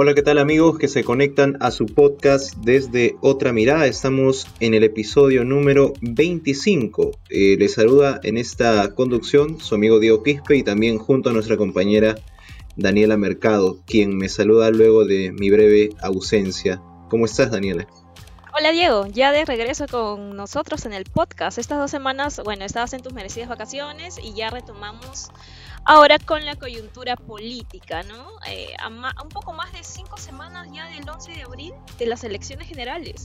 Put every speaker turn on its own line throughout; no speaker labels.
Hola, ¿qué tal amigos que se conectan a su podcast desde otra mirada? Estamos en el episodio número 25. Eh, les saluda en esta conducción su amigo Diego Quispe y también junto a nuestra compañera Daniela Mercado, quien me saluda luego de mi breve ausencia. ¿Cómo estás, Daniela?
Hola Diego, ya de regreso con nosotros en el podcast. Estas dos semanas, bueno, estabas en tus merecidas vacaciones y ya retomamos Ahora con la coyuntura política, ¿no? Eh, a, un poco más de cinco semanas ya del 11 de abril de las elecciones generales.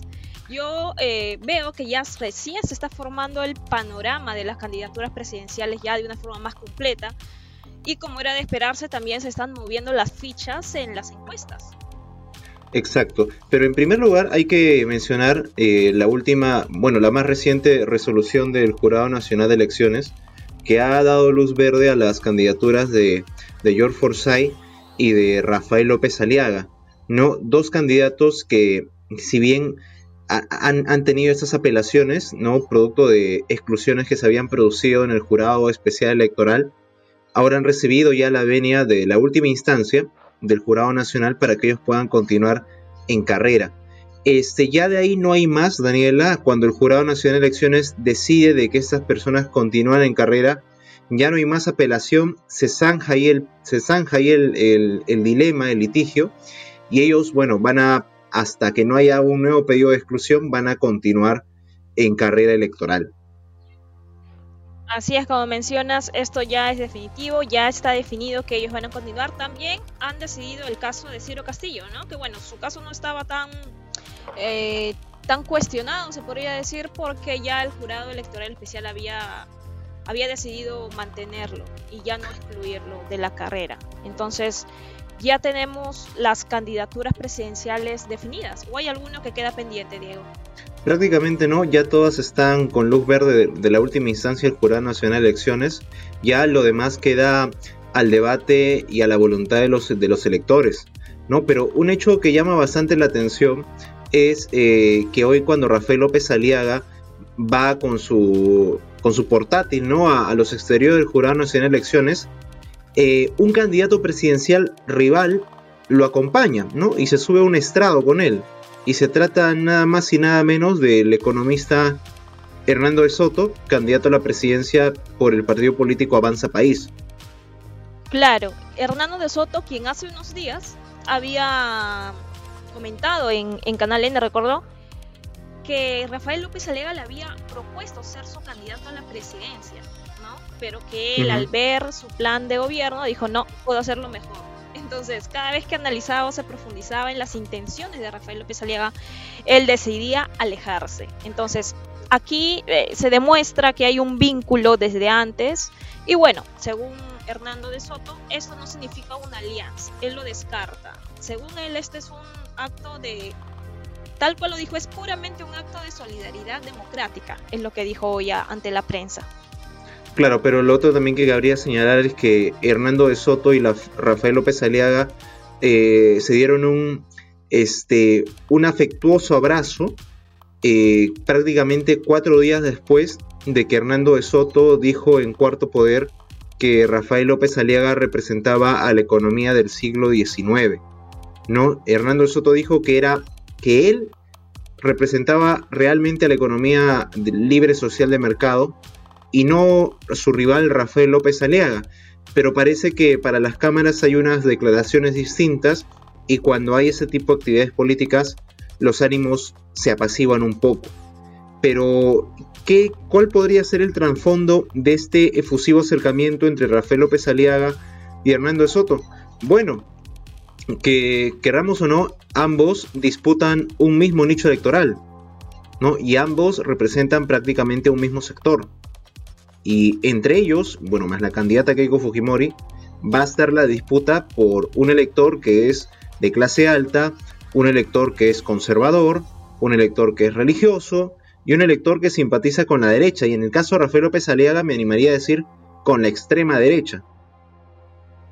Yo eh, veo que ya recién se está formando el panorama de las candidaturas presidenciales ya de una forma más completa y como era de esperarse también se están moviendo las fichas en las encuestas.
Exacto, pero en primer lugar hay que mencionar eh, la última, bueno, la más reciente resolución del Jurado Nacional de Elecciones, que ha dado luz verde a las candidaturas de, George Forsyth y de Rafael López Aliaga, ¿no? Dos candidatos que, si bien han, tenido estas apelaciones, ¿no? Producto de exclusiones que se habían producido en el jurado especial electoral, ahora han recibido ya la venia de la última instancia del jurado nacional para que ellos puedan continuar en carrera. Este, ya de ahí no hay más, Daniela, cuando el Jurado Nacional de Elecciones decide de que estas personas continúan en carrera, ya no hay más apelación, se zanja ahí el, se zanja ahí el, dilema, el litigio, y ellos, bueno, van a, hasta que no haya un nuevo pedido de exclusión, van a continuar en carrera electoral.
Así es, como mencionas, esto ya es definitivo, ya está definido que ellos van a continuar. También han decidido el caso de Ciro Castillo, ¿no? Que bueno, su caso no estaba tan eh, tan cuestionado, se podría decir, porque ya el jurado electoral especial había, había decidido mantenerlo y ya no excluirlo de la carrera. Entonces, ya tenemos las candidaturas presidenciales definidas. ¿O hay alguno que queda pendiente, Diego?
Prácticamente no, ya todas están con luz verde de, la última instancia del Jurado Nacional de Elecciones. Ya lo demás queda al debate y a la voluntad de los, de los electores. ¿no? Pero un hecho que llama bastante la atención es eh, que hoy cuando Rafael López Aliaga va con su, con su portátil ¿no? a, los exteriores del Jurado Nacional de Elecciones, eh, un candidato presidencial rival lo acompaña ¿no? y se sube a un estrado con él. Y se trata nada más y nada menos del economista Hernando de Soto, candidato a la presidencia por el partido político Avanza País.
Claro, Hernando de Soto, quien hace unos días había comentado en, Canal N, recordó, que Rafael López Alega le había propuesto ser su candidato a la presidencia, ¿no? Pero que él al ver su plan de gobierno dijo, no, puedo hacerlo mejor. Entonces, cada vez que analizaba o se profundizaba en las intenciones de Rafael López Aliaga, él decidía alejarse. Entonces, aquí eh, se demuestra que hay un vínculo desde antes. Y bueno, según Hernando de Soto, esto no significa una alianza. Él lo descarta. Según él, este es un acto de, tal cual lo dijo, es puramente un acto de solidaridad democrática, es lo que dijo hoy ante la prensa.
Claro, pero lo otro también que cabría señalar es que Hernando de Soto y la, Rafael López Aliaga eh, se dieron un, este, un afectuoso abrazo eh, prácticamente cuatro días después de que Hernando de Soto dijo en Cuarto Poder que Rafael López Aliaga representaba a la economía del siglo XIX. ¿no? Hernando Soto dijo que era que él representaba realmente a la economía libre social de mercado y no su rival Rafael López Aliaga. Pero parece que para las cámaras hay unas declaraciones distintas y cuando hay ese tipo de actividades políticas los ánimos se apaciguan un poco. Pero, ¿qué, ¿cuál podría ser el trasfondo de este efusivo acercamiento entre Rafael López Aliaga y Hernando Soto? Bueno, que queramos o no, ambos disputan un mismo nicho electoral, ¿no? Y ambos representan prácticamente un mismo sector. Y entre ellos, bueno, más la candidata Keiko Fujimori, va a estar la disputa por un elector que es de clase alta, un elector que es conservador, un elector que es religioso y un elector que simpatiza con la derecha. Y en el caso de Rafael López Aliaga me animaría a decir con la extrema derecha.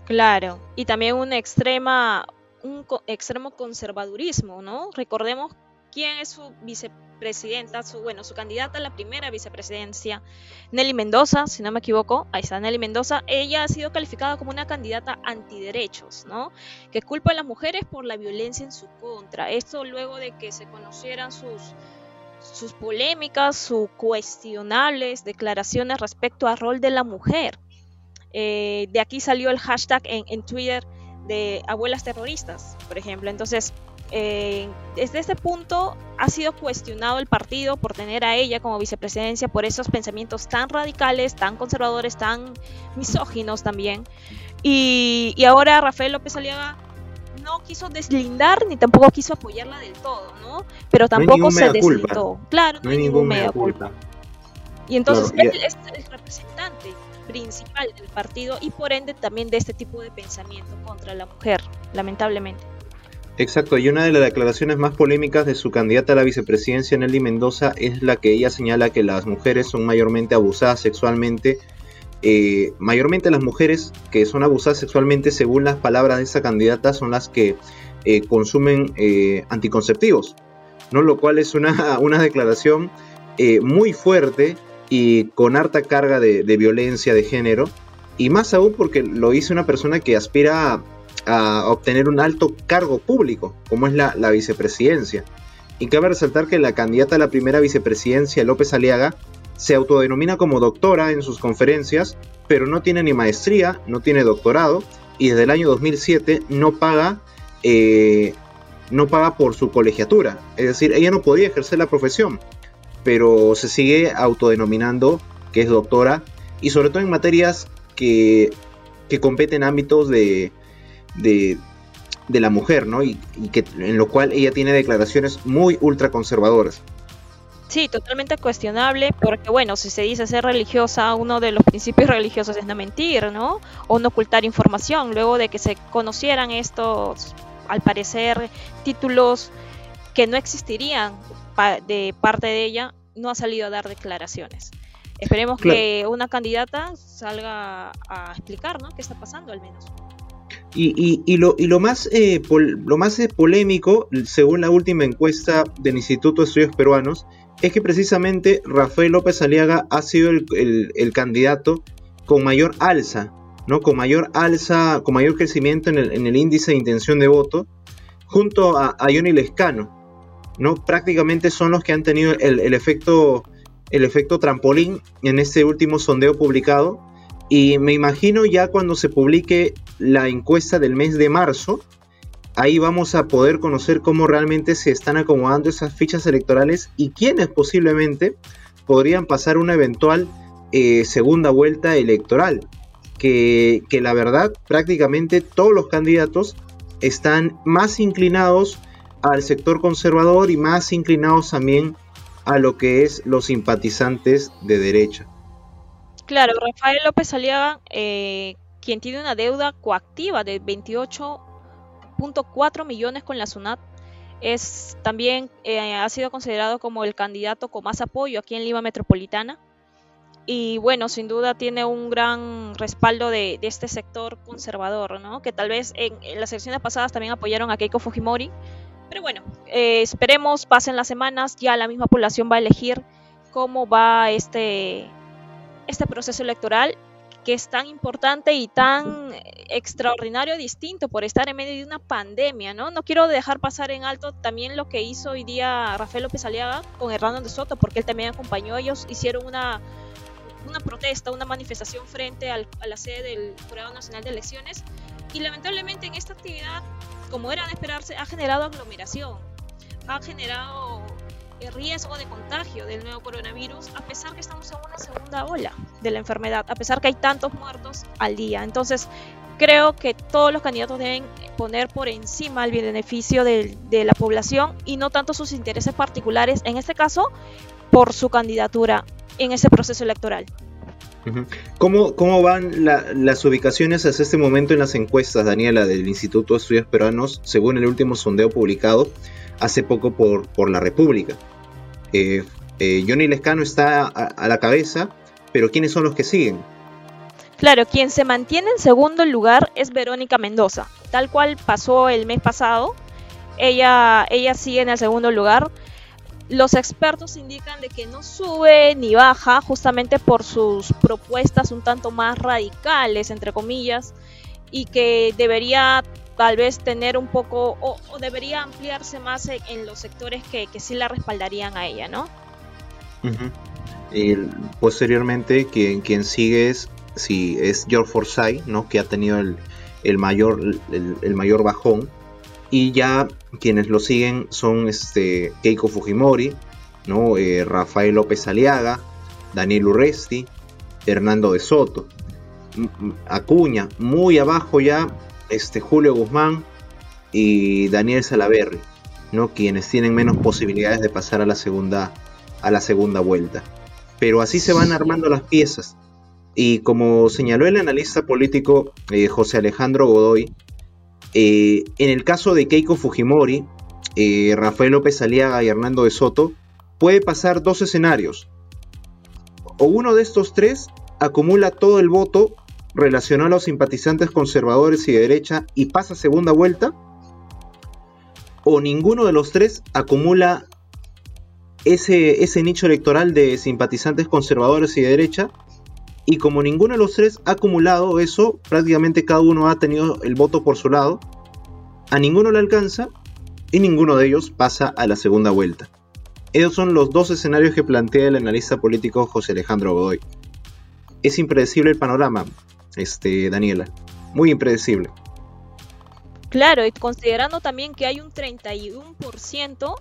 Claro, y también una extrema, un extremo conservadurismo, ¿no? Recordemos quién es su vicepresidenta, su, bueno, su candidata a la primera vicepresidencia, Nelly Mendoza, si no me equivoco, ahí está Nelly Mendoza, ella ha sido calificada como una candidata antiderechos, ¿no? Que culpa a las mujeres por la violencia en su contra. Esto luego de que se conocieran sus sus polémicas, sus cuestionables declaraciones respecto al rol de la mujer. Eh, de aquí salió el hashtag en, Twitter de abuelas terroristas, por ejemplo. Entonces, eh, desde ese punto ha sido cuestionado el partido por tener a ella como vicepresidencia por esos pensamientos tan radicales, tan conservadores, tan misóginos también. Y, y ahora Rafael López Aliaga no quiso deslindar ni tampoco quiso apoyarla del todo, ¿no? Pero tampoco se deslindó. Claro, no, hay ningún mea culpa. Y entonces él es el representante principal del partido y por ende también de este tipo de pensamiento contra la mujer, lamentablemente.
Exacto, y una de las declaraciones más polémicas de su candidata a la vicepresidencia, Nelly Mendoza, es la que ella señala que las mujeres son mayormente abusadas sexualmente eh, mayormente las mujeres que son abusadas sexualmente, según las palabras de esta candidata, son las que eh, consumen eh, anticonceptivos, ¿no? lo cual es una, una declaración muy fuerte y con harta carga de, violencia de género, y más aún porque lo dice una persona que aspira a, obtener un alto cargo público, como es la, la vicepresidencia. Y cabe resaltar que la candidata a la primera vicepresidencia, López Aliaga, se autodenomina como doctora en sus conferencias, pero no tiene ni maestría, no tiene doctorado y desde el año 2007 no paga, eh, no paga por su colegiatura. Es decir, ella no podía ejercer la profesión, pero se sigue autodenominando que es doctora y sobre todo en materias que, que competen ámbitos de, de, la mujer, ¿no? Y, que, en lo cual ella tiene declaraciones muy ultraconservadoras.
Sí, totalmente cuestionable, porque bueno, si se dice ser religiosa, uno de los principios religiosos es no mentir, ¿no? O no ocultar información. Luego de que se conocieran estos, al parecer, títulos que no existirían de parte de ella, no ha salido a dar declaraciones. Esperemos que una candidata salga a explicar, ¿no? ¿Qué está pasando al menos?
Y, y, lo, y lo, más, eh, lo más eh, polémico, según la última encuesta del Instituto de Estudios Peruanos, es que precisamente Rafael López Aliaga ha sido el, candidato con mayor alza, ¿no? Con mayor alza, con mayor crecimiento en el, índice de intención de voto, junto a, a, Johnny Lescano, ¿no? Prácticamente son los que han tenido el, efecto, el efecto trampolín en este último sondeo publicado. Y me imagino ya cuando se publique la encuesta del mes de marzo, ahí vamos a poder conocer cómo realmente se están acomodando esas fichas electorales y quiénes posiblemente podrían pasar una eventual eh, segunda vuelta electoral. Que, la verdad prácticamente todos los candidatos están más inclinados al sector conservador y más inclinados también a lo que es los simpatizantes de derecha.
Claro, Rafael López Aliaga, eh, quien tiene una deuda coactiva de 28 4 millones con la SUNAT. Es, también eh, ha sido considerado como el candidato con más apoyo aquí en Lima Metropolitana. Y bueno, sin duda tiene un gran respaldo de, este sector conservador, ¿no? que tal vez en, las elecciones pasadas también apoyaron a Keiko Fujimori. Pero bueno, eh, esperemos, pasen las semanas, ya la misma población va a elegir cómo va este, este proceso electoral que es tan importante y tan extraordinario, distinto por estar en medio de una pandemia, ¿no? No quiero dejar pasar en alto también lo que hizo hoy día Rafael López Aliaga con Hernando de Soto, porque él también acompañó, ellos hicieron una, una protesta, una manifestación frente a la sede del Jurado Nacional de Elecciones y lamentablemente en esta actividad, como era de esperarse, ha generado aglomeración, ha generado el riesgo de contagio del nuevo coronavirus, a pesar que estamos en una segunda ola de la enfermedad, a pesar que hay tantos muertos al día. Entonces, creo que todos los candidatos deben poner por encima el beneficio de, la población y no tanto sus intereses particulares, en este caso, por su candidatura en ese proceso electoral.
¿Cómo, ¿Cómo, van las ubicaciones hasta este momento en las encuestas, Daniela, del Instituto de Estudios Peruanos, según el último sondeo publicado hace poco por, por la República? Eh, Eh, Johnny Lescano está a, la cabeza, pero ¿quiénes son los que siguen?
Claro, quien se mantiene en segundo lugar es Verónica Mendoza, tal cual pasó el mes pasado. Ella, ella sigue en el segundo lugar. Los expertos indican de que no sube ni baja justamente por sus propuestas un tanto más radicales, entre comillas, y que debería tal vez tener un poco o, debería ampliarse más en, los sectores que, sí la respaldarían a ella, ¿no?
y posteriormente, quien, quien sigue es, si es George Forsyth, ¿no? que ha tenido el mayor, el, mayor bajón. Y ya quienes lo siguen son este, Keiko Fujimori, ¿no? Eh, Rafael López Aliaga, Daniel Urresti, Hernando de Soto. Acuña, muy abajo ya, este, Julio Guzmán y Daniel Salaverri, ¿no? quienes tienen menos posibilidades de pasar a la segunda, a la segunda vuelta. Pero así se van armando las piezas. Y como señaló el analista político eh, José Alejandro Godoy, eh, en el caso de Keiko Fujimori, eh, Rafael López Aliaga y Hernando de Soto, puede pasar dos escenarios. O uno de estos tres acumula todo el voto relacionado a los simpatizantes conservadores y de derecha y pasa segunda vuelta. O ninguno de los tres acumula ese, ese nicho electoral de simpatizantes conservadores y de derecha y como ninguno de los tres ha acumulado eso, prácticamente cada uno ha tenido el voto por su lado, a ninguno le alcanza y ninguno de ellos pasa a la segunda vuelta. Esos son los dos escenarios que plantea el analista político José Alejandro Godoy. Es impredecible el panorama, este, Daniela. Muy impredecible.
Claro, y considerando también que hay un 31%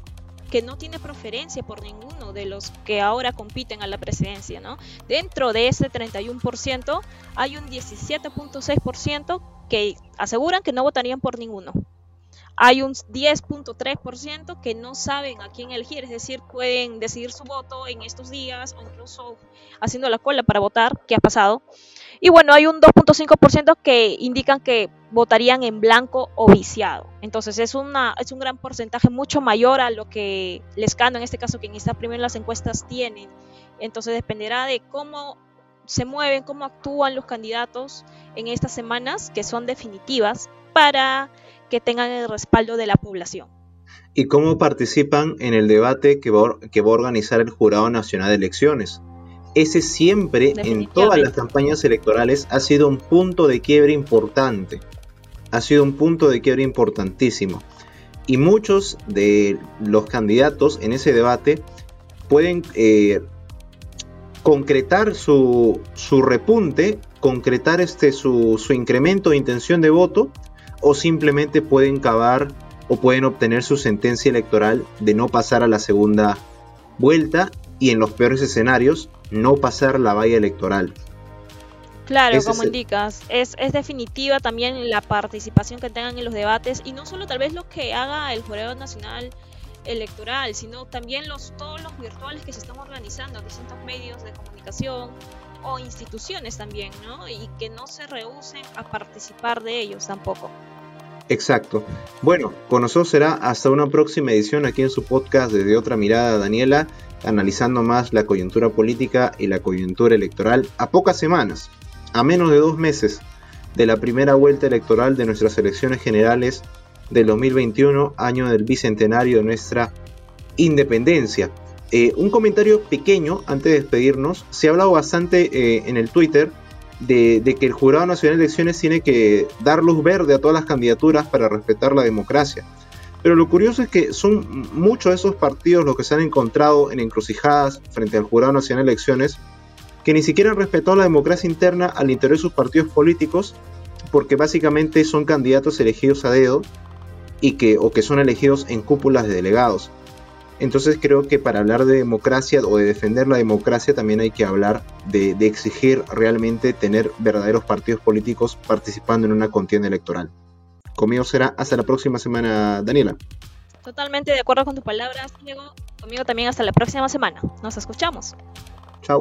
que no tiene preferencia por ninguno de los que ahora compiten a la presidencia, ¿no? Dentro de ese 31% hay un 17.6% que aseguran que no votarían por ninguno. Hay un 10.3% que no saben a quién elegir, es decir, pueden decidir su voto en estos días o incluso haciendo la cola para votar, ¿qué ha pasado. Y bueno, hay un 2.5% que indican que votarían en blanco o viciado. Entonces es, una, es un gran porcentaje mucho mayor a lo que Lescano, en este caso quien está primero en las encuestas, tienen. Entonces dependerá de cómo se mueven, cómo actúan los candidatos en estas semanas que son definitivas para que tengan el respaldo de la población.
¿Y cómo participan en el debate que va, que va a organizar el Jurado Nacional de Elecciones? ese siempre en todas las campañas electorales ha sido un punto de quiebre importante. Ha sido un punto de quiebre importantísimo. Y muchos de los candidatos en ese debate pueden eh, concretar su, repunte, concretar este, su, su incremento de intención de voto, o simplemente pueden cavar o pueden obtener su sentencia electoral de no pasar a la segunda vuelta y en los peores escenarios no pasar la valla electoral.
Claro, como indicas, es, es, definitiva también la participación que tengan en los debates y no solo tal vez lo que haga el Jurado Nacional Electoral, sino también los, todos los virtuales que se están organizando, distintos medios de comunicación o instituciones también, ¿no? Y que no se rehúsen a participar de ellos tampoco.
Exacto. Bueno, con nosotros será hasta una próxima edición aquí en su podcast desde otra mirada, Daniela analizando más la coyuntura política y la coyuntura electoral a pocas semanas, a menos de dos meses de la primera vuelta electoral de nuestras elecciones generales del 2021, año del bicentenario de nuestra independencia. Eh, un comentario pequeño antes de despedirnos. Se ha hablado bastante eh, en el Twitter de, de, que el Jurado Nacional de Elecciones tiene que dar luz verde a todas las candidaturas para respetar la democracia. Pero lo curioso es que son muchos de esos partidos los que se han encontrado en encrucijadas frente al Jurado Nacional de Elecciones que ni siquiera han respetado la democracia interna al interior de sus partidos políticos porque básicamente son candidatos elegidos a dedo y que, o que son elegidos en cúpulas de delegados. Entonces creo que para hablar de democracia o de defender la democracia también hay que hablar de, de exigir realmente tener verdaderos partidos políticos participando en una contienda electoral. Conmigo será hasta la próxima semana, Daniela.
Totalmente de acuerdo con tus palabras, Diego. Conmigo también hasta la próxima semana. Nos escuchamos.
Chao.